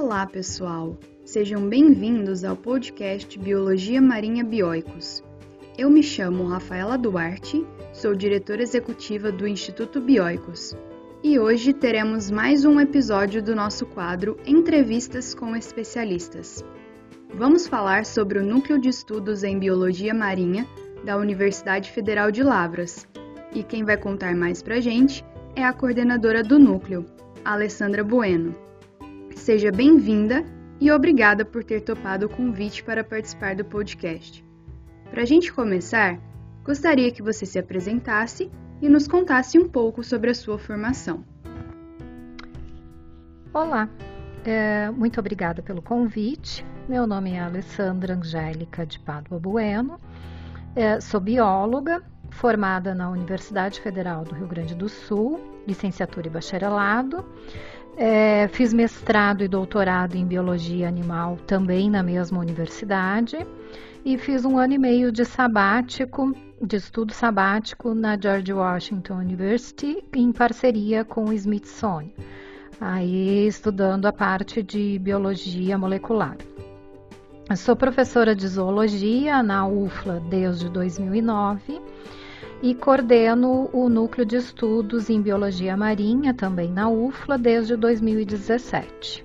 Olá, pessoal! Sejam bem-vindos ao podcast Biologia Marinha Bioicos. Eu me chamo Rafaela Duarte, sou diretora executiva do Instituto Bioicos e hoje teremos mais um episódio do nosso quadro Entrevistas com Especialistas. Vamos falar sobre o Núcleo de Estudos em Biologia Marinha da Universidade Federal de Lavras. E quem vai contar mais pra gente é a coordenadora do núcleo, Alessandra Bueno. Seja bem-vinda e obrigada por ter topado o convite para participar do podcast. Para a gente começar, gostaria que você se apresentasse e nos contasse um pouco sobre a sua formação. Olá, é, muito obrigada pelo convite. Meu nome é Alessandra Angélica de Padua Bueno, é, sou bióloga, formada na Universidade Federal do Rio Grande do Sul, licenciatura e bacharelado. É, fiz mestrado e doutorado em biologia animal também na mesma universidade e fiz um ano e meio de sabático, de estudo sabático na George Washington University em parceria com o Smithsonian, aí estudando a parte de biologia molecular. Eu sou professora de zoologia na UFLA desde 2009 e coordeno o Núcleo de Estudos em Biologia Marinha, também na UFLA, desde 2017.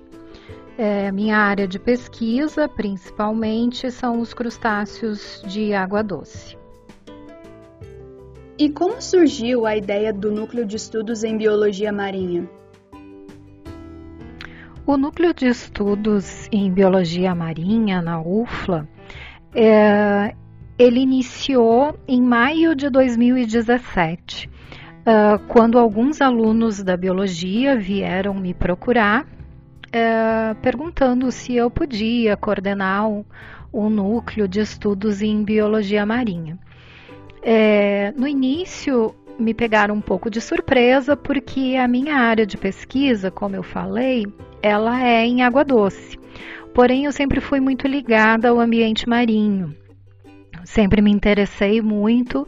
É, minha área de pesquisa, principalmente, são os crustáceos de água doce. E como surgiu a ideia do Núcleo de Estudos em Biologia Marinha? O Núcleo de Estudos em Biologia Marinha, na UFLA, é, ele iniciou em maio de 2017, uh, quando alguns alunos da biologia vieram me procurar, uh, perguntando se eu podia coordenar um, um, núcleo de estudos em biologia marinha. É, no início, me pegaram um pouco de surpresa, porque a minha área de pesquisa, como eu falei, ela é em água doce. Porém, eu sempre fui muito ligada ao ambiente marinho sempre me interessei muito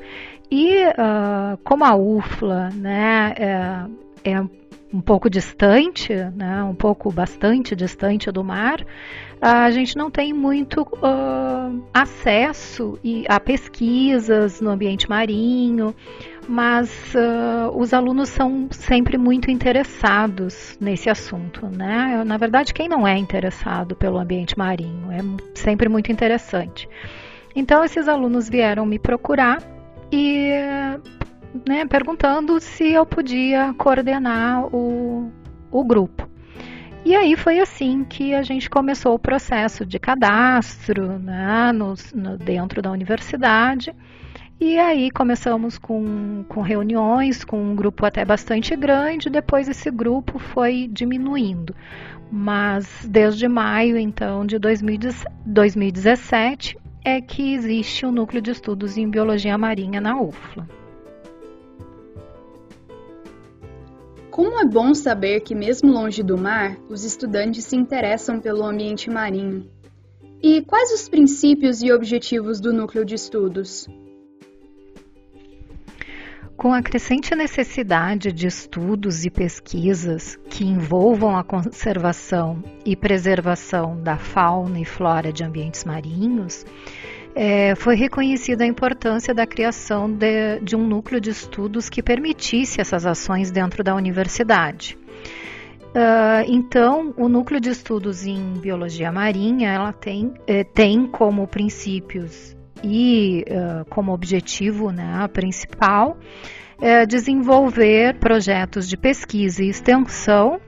e uh, como a UFLA né, é, é, um pouco distante, né, um pouco bastante distante do mar, a gente não tem muito uh, acesso a pesquisas no ambiente marinho, mas uh, os alunos são sempre muito interessados nesse assunto, né? Na verdade, quem não é interessado pelo ambiente marinho é sempre muito interessante. Então, esses alunos vieram me procurar e né, perguntando se eu podia coordenar o, o grupo. E aí foi assim que a gente começou o processo de cadastro né, no, no, dentro da universidade. E aí começamos com, com reuniões, com um grupo até bastante grande, depois esse grupo foi diminuindo. Mas desde maio, então, de 2017, é que existe o um núcleo de estudos em biologia marinha na UFLA. Como é bom saber que, mesmo longe do mar, os estudantes se interessam pelo ambiente marinho. E quais os princípios e objetivos do núcleo de estudos? Com a crescente necessidade de estudos e pesquisas que envolvam a conservação e preservação da fauna e flora de ambientes marinhos, é, foi reconhecida a importância da criação de, de um núcleo de estudos que permitisse essas ações dentro da universidade. Uh, então, o núcleo de estudos em biologia marinha ela tem, eh, tem como princípios e uh, como objetivo né, principal é desenvolver projetos de pesquisa e extensão,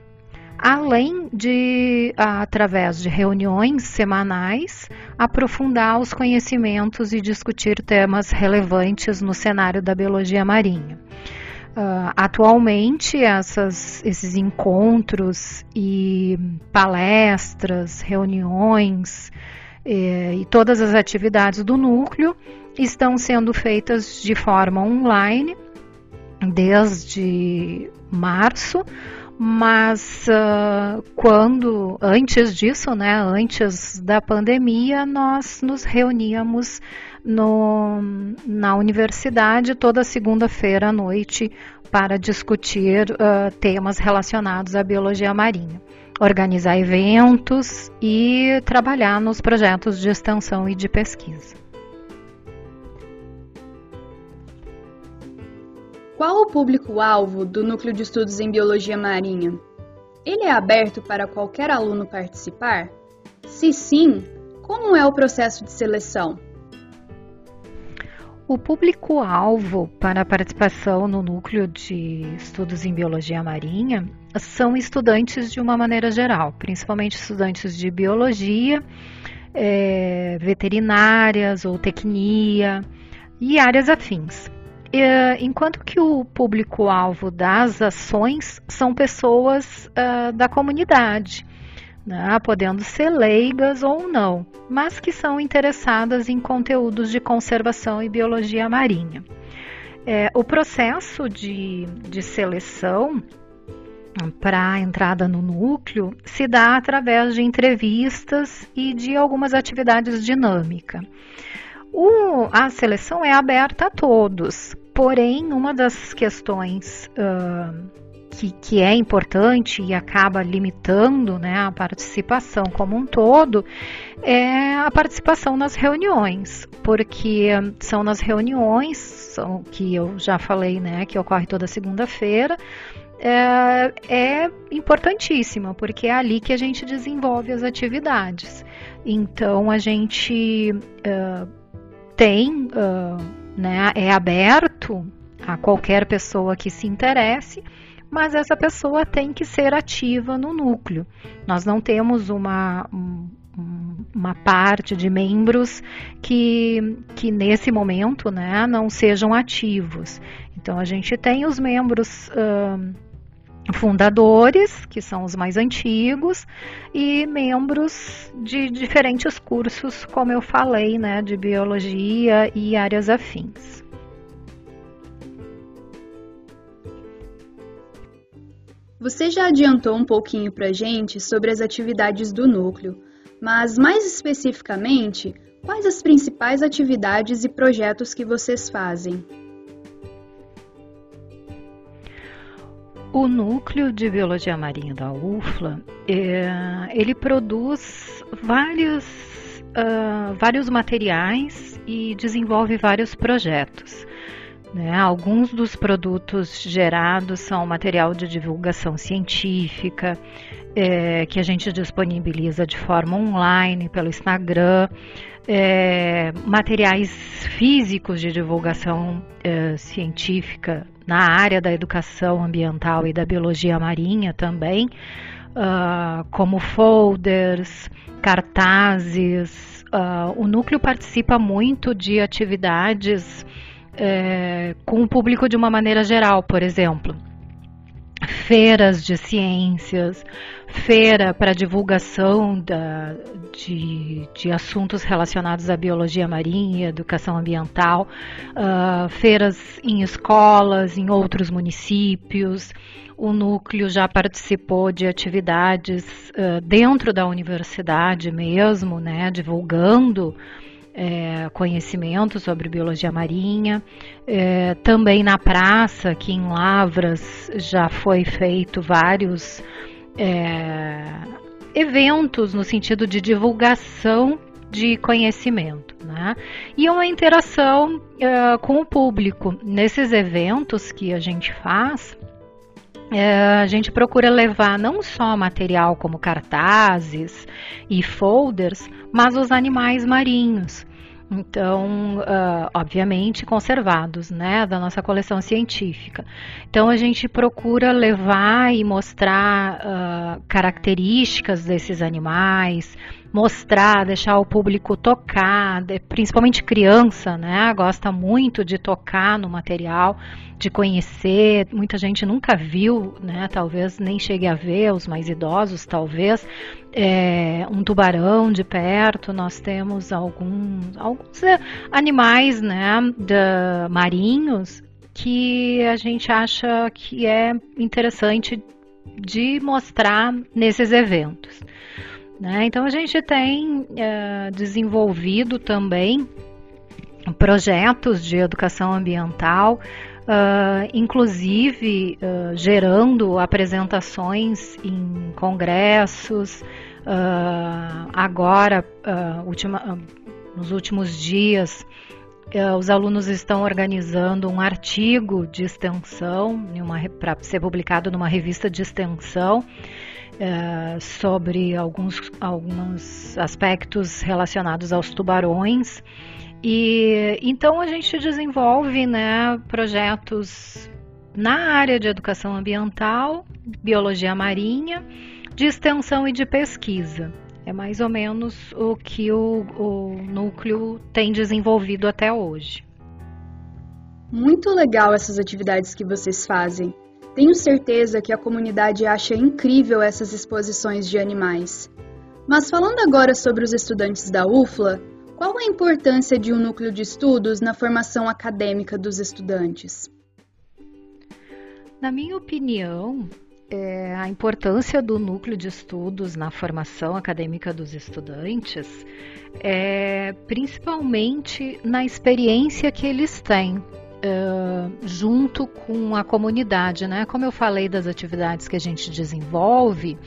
além de, através de reuniões semanais, aprofundar os conhecimentos e discutir temas relevantes no cenário da biologia marinha. Uh, atualmente, essas, esses encontros e palestras, reuniões, e todas as atividades do núcleo estão sendo feitas de forma online desde março, mas uh, quando antes disso, né, antes da pandemia, nós nos reuníamos no, na universidade toda segunda-feira à noite para discutir uh, temas relacionados à biologia marinha. Organizar eventos e trabalhar nos projetos de extensão e de pesquisa. Qual o público-alvo do Núcleo de Estudos em Biologia Marinha? Ele é aberto para qualquer aluno participar? Se sim, como é o processo de seleção? O público-alvo para a participação no Núcleo de Estudos em Biologia Marinha são estudantes de uma maneira geral, principalmente estudantes de biologia, é, veterinárias, ou tecnia e áreas afins. É, enquanto que o público-alvo das ações são pessoas uh, da comunidade, né, podendo ser leigas ou não, mas que são interessadas em conteúdos de conservação e biologia marinha. É, o processo de, de seleção para a entrada no núcleo se dá através de entrevistas e de algumas atividades dinâmicas. A seleção é aberta a todos, porém, uma das questões uh, que, que, é importante e acaba limitando né, a participação como um todo é a participação nas reuniões, porque são nas reuniões que eu já falei, né, que ocorre toda segunda-feira, é, é importantíssima, porque é ali que a gente desenvolve as atividades. Então, a gente uh, tem, uh, né, é aberto a qualquer pessoa que se interesse, mas essa pessoa tem que ser ativa no núcleo. Nós não temos uma, uma parte de membros que, que nesse momento né, não sejam ativos. Então a gente tem os membros. Uh, fundadores, que são os mais antigos, e membros de diferentes cursos, como eu falei, né, de biologia e áreas afins. Você já adiantou um pouquinho para gente sobre as atividades do núcleo, mas mais especificamente, quais as principais atividades e projetos que vocês fazem? O núcleo de biologia marinha da UFLA, é, ele produz vários, uh, vários materiais e desenvolve vários projetos. Né? Alguns dos produtos gerados são material de divulgação científica, é, que a gente disponibiliza de forma online pelo Instagram, é, materiais físicos de divulgação é, científica na área da educação ambiental e da biologia marinha também, uh, como folders, cartazes. Uh, o núcleo participa muito de atividades é, com o público de uma maneira geral, por exemplo feiras de ciências, feira para divulgação da, de, de, assuntos relacionados à biologia marinha educação ambiental, uh, feiras em escolas, em outros municípios. O núcleo já participou de atividades uh, dentro da universidade mesmo, né, divulgando é, conhecimento sobre biologia marinha. É, também na praça, aqui em Lavras, já foi feito vários é, eventos no sentido de divulgação de conhecimento, né? E uma interação é, com o público. Nesses eventos que a gente faz, a gente procura levar não só material como cartazes e folders, mas os animais marinhos. Então, uh, obviamente, conservados, né, da nossa coleção científica. Então, a gente procura levar e mostrar uh, características desses animais, mostrar, deixar o público tocar, principalmente criança, né? Gosta muito de tocar no material, de conhecer. Muita gente nunca viu, né? Talvez nem chegue a ver, os mais idosos, talvez, é, um tubarão de perto. Nós temos alguns, alguns é, animais, né? De, marinhos que a gente acha que é interessante de mostrar nesses eventos. Né? Então a gente tem é, desenvolvido também projetos de educação ambiental uh, inclusive uh, gerando apresentações em congressos. Uh, agora, última, nos últimos dias, os alunos estão organizando um artigo de extensão para ser publicado numa revista de extensão sobre alguns, alguns aspectos relacionados aos tubarões e então a gente desenvolve né, projetos na área de educação ambiental, biologia marinha, de extensão e de pesquisa. É mais ou menos o que o, o núcleo tem desenvolvido até hoje. Muito legal essas atividades que vocês fazem. Tenho certeza que a comunidade acha incrível essas exposições de animais. Mas falando agora sobre os estudantes da UFLA, qual a importância de um núcleo de estudos na formação acadêmica dos estudantes? Na minha opinião, é, a importância do núcleo de estudos na formação acadêmica dos estudantes é principalmente na experiência que eles têm Uh, junto com a comunidade, né? Como eu falei das atividades que a gente desenvolve,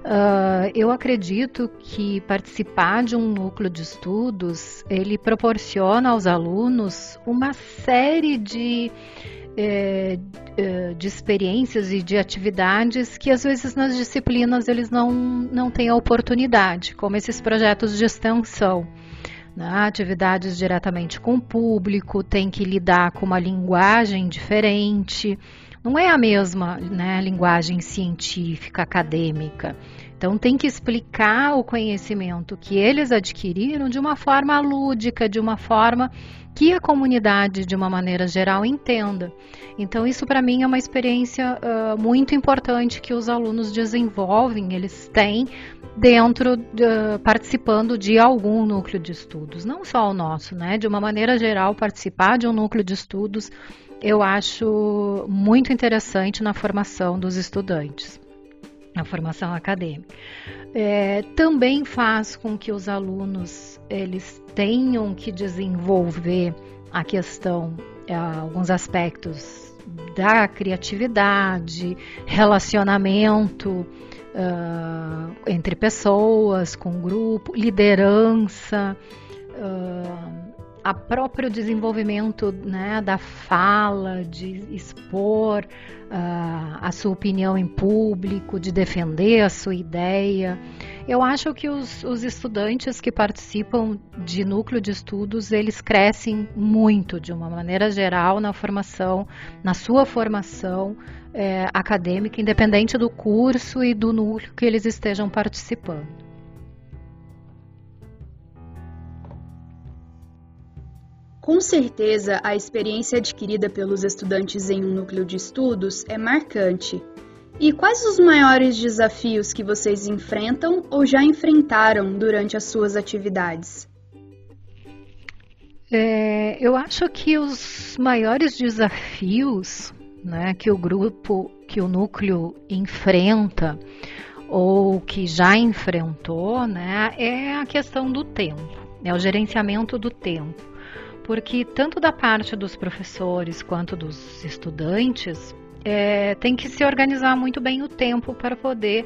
Uh, eu acredito que participar de um núcleo de estudos ele proporciona aos alunos uma série de, eh, eh, de experiências e de atividades que às vezes nas disciplinas eles não, não têm a oportunidade, como esses projetos de extensão. Né? Atividades diretamente com o público, tem que lidar com uma linguagem diferente não é a mesma né, linguagem científica, acadêmica. Então, tem que explicar o conhecimento que eles adquiriram de uma forma lúdica, de uma forma que a comunidade, de uma maneira geral, entenda. Então, isso para mim é uma experiência uh, muito importante que os alunos desenvolvem, eles têm dentro, de, participando de algum núcleo de estudos, não só o nosso, né? De uma maneira geral, participar de um núcleo de estudos eu acho muito interessante na formação dos estudantes, na formação acadêmica. É, também faz com que os alunos eles tenham que desenvolver a questão, é, alguns aspectos da criatividade, relacionamento uh, entre pessoas, com grupo, liderança. Uh, a próprio desenvolvimento né, da fala, de expor uh, a sua opinião em público, de defender a sua ideia. Eu acho que os, os, estudantes que participam de núcleo de estudos, eles crescem muito, de uma maneira geral, na formação, na sua formação é, acadêmica, independente do curso e do núcleo que eles estejam participando. Com certeza, a experiência adquirida pelos estudantes em um núcleo de estudos é marcante. E quais os maiores desafios que vocês enfrentam ou já enfrentaram durante as suas atividades? É, eu acho que os maiores desafios né, que o grupo, que o núcleo enfrenta ou que já enfrentou, né, é a questão do tempo, é o gerenciamento do tempo porque tanto da parte dos professores quanto dos estudantes é, tem que se organizar muito bem o tempo para poder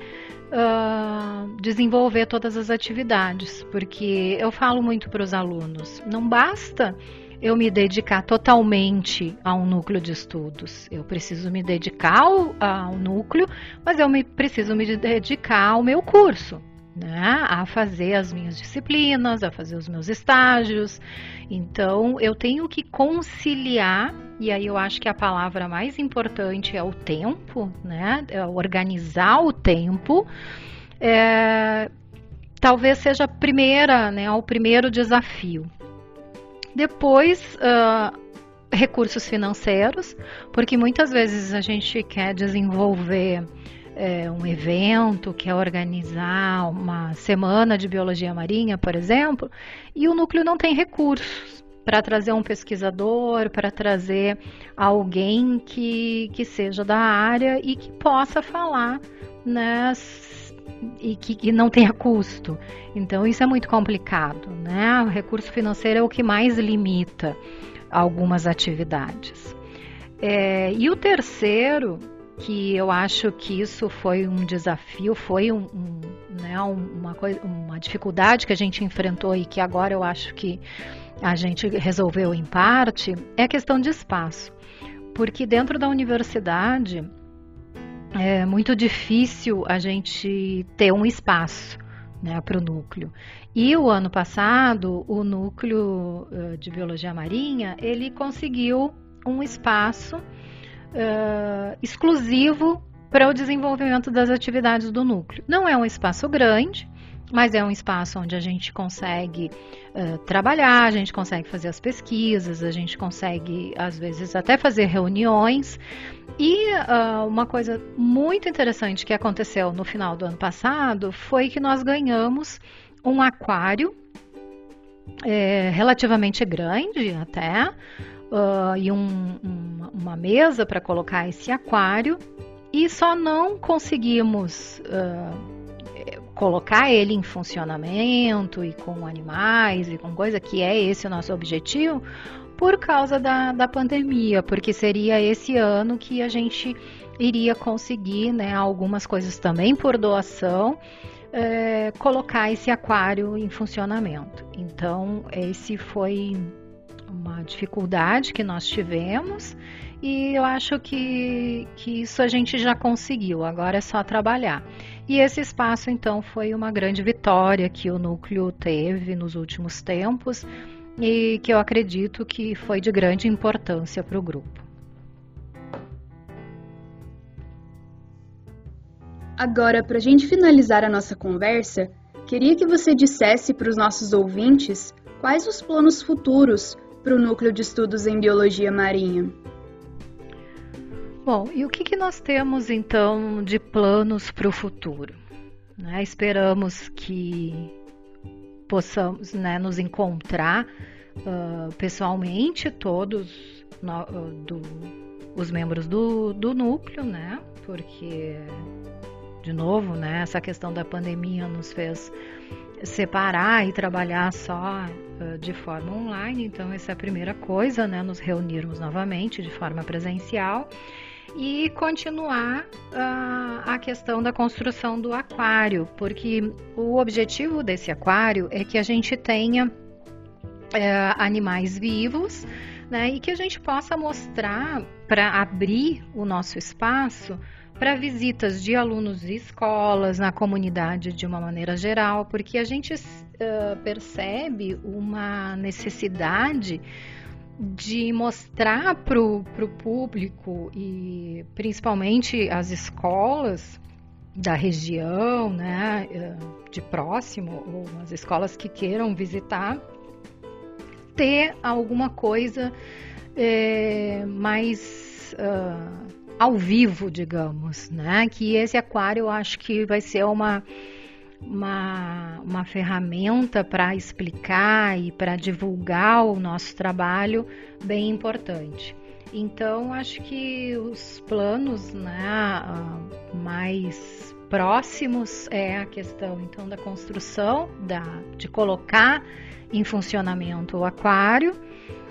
uh, desenvolver todas as atividades, porque eu falo muito para os alunos, não basta eu me dedicar totalmente a um núcleo de estudos. Eu preciso me dedicar ao, ao núcleo, mas eu me, preciso me dedicar ao meu curso né, a fazer as minhas disciplinas, a fazer os meus estágios. Então, eu tenho que conciliar, e aí eu acho que a palavra mais importante é o tempo, né, é organizar o tempo. É, talvez seja a primeira, né, o primeiro desafio. Depois, uh, recursos financeiros, porque muitas vezes a gente quer desenvolver é, um evento, quer organizar uma semana de biologia marinha, por exemplo, e o núcleo não tem recursos para trazer um pesquisador, para trazer alguém que, que seja da área e que possa falar né, e que, que, não tenha custo. Então isso é muito complicado, né? O recurso financeiro é o que mais limita algumas atividades. É, e o terceiro, que eu acho que isso foi um desafio, foi um, um, né, uma, coisa, uma dificuldade que a gente enfrentou e que agora eu acho que a gente resolveu em parte, é a questão de espaço. Porque dentro da universidade é muito difícil a gente ter um espaço né, para o núcleo. E o ano passado, o núcleo uh, de biologia marinha, ele conseguiu um espaço uh, exclusivo para o desenvolvimento das atividades do núcleo. Não é um espaço grande, mas é um espaço onde a gente consegue uh, trabalhar, a gente consegue fazer as pesquisas, a gente consegue, às vezes, até fazer reuniões. E uh, uma coisa muito interessante que aconteceu no final do ano passado foi que nós ganhamos um aquário é, relativamente grande até, uh, e um, um, uma mesa para colocar esse aquário, e só não conseguimos uh, colocar ele em funcionamento e com animais e com coisa que é esse o nosso objetivo por causa da, da pandemia, porque seria esse ano que a gente iria conseguir né, algumas coisas também por doação é, colocar esse aquário em funcionamento. Então, esse foi uma dificuldade que nós tivemos e eu acho que, que isso a gente já conseguiu, agora é só trabalhar. E esse espaço, então, foi uma grande vitória que o núcleo teve nos últimos tempos e que eu acredito que foi de grande importância para o grupo. Agora, para a gente finalizar a nossa conversa, queria que você dissesse para os nossos ouvintes quais os planos futuros para o Núcleo de Estudos em Biologia Marinha. Bom, e o que, que nós temos então de planos para o futuro? Né? Esperamos que possamos né, nos encontrar uh, pessoalmente, todos no, uh, do, os membros do, do núcleo, né? Porque de novo, né? Essa questão da pandemia nos fez separar e trabalhar só uh, de forma online. Então, essa é a primeira coisa, né? Nos reunirmos novamente de forma presencial e continuar uh, a questão da construção do aquário, porque o objetivo desse aquário é que a gente tenha uh, animais vivos. Né, e que a gente possa mostrar para abrir o nosso espaço para visitas de alunos de escolas, na comunidade de uma maneira geral, porque a gente uh, percebe uma necessidade de mostrar para o público e principalmente as escolas da região, né, de próximo, ou as escolas que queiram visitar, ter alguma coisa é, mais uh, ao vivo, digamos, né? Que esse aquário eu acho que vai ser uma uma, uma ferramenta para explicar e para divulgar o nosso trabalho bem importante. Então, acho que os planos né, mais próximos é a questão então da construção, da, de colocar em funcionamento o aquário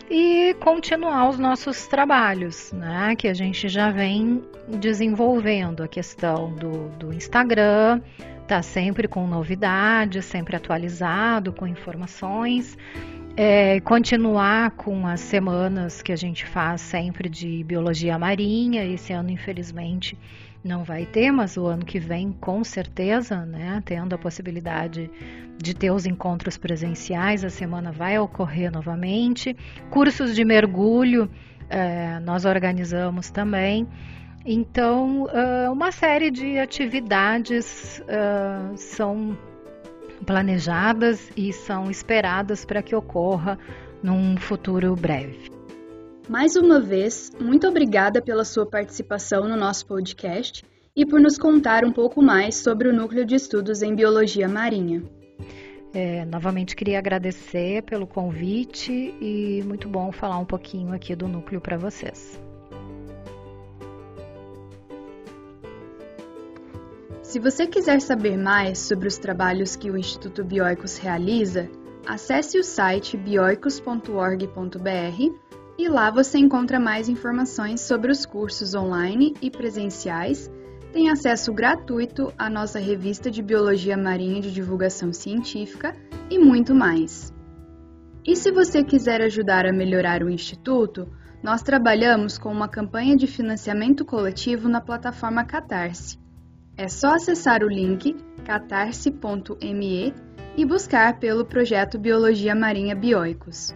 e continuar os nossos trabalhos, né? Que a gente já vem desenvolvendo a questão do, do Instagram, tá sempre com novidades, sempre atualizado, com informações. É, continuar com as semanas que a gente faz sempre de biologia marinha. Esse ano, infelizmente, não vai ter, mas o ano que vem, com certeza, né, tendo a possibilidade de ter os encontros presenciais, a semana vai ocorrer novamente. Cursos de mergulho é, nós organizamos também. Então, uh, uma série de atividades uh, são planejadas e são esperadas para que ocorra num futuro breve. Mais uma vez, muito obrigada pela sua participação no nosso podcast e por nos contar um pouco mais sobre o Núcleo de Estudos em Biologia Marinha. É, novamente queria agradecer pelo convite e muito bom falar um pouquinho aqui do núcleo para vocês. Se você quiser saber mais sobre os trabalhos que o Instituto Bioicos realiza, acesse o site bioicos.org.br e lá você encontra mais informações sobre os cursos online e presenciais, tem acesso gratuito à nossa revista de Biologia Marinha de divulgação científica e muito mais. E se você quiser ajudar a melhorar o Instituto, nós trabalhamos com uma campanha de financiamento coletivo na plataforma Catarse. É só acessar o link catarse.me e buscar pelo projeto Biologia Marinha Bioicos.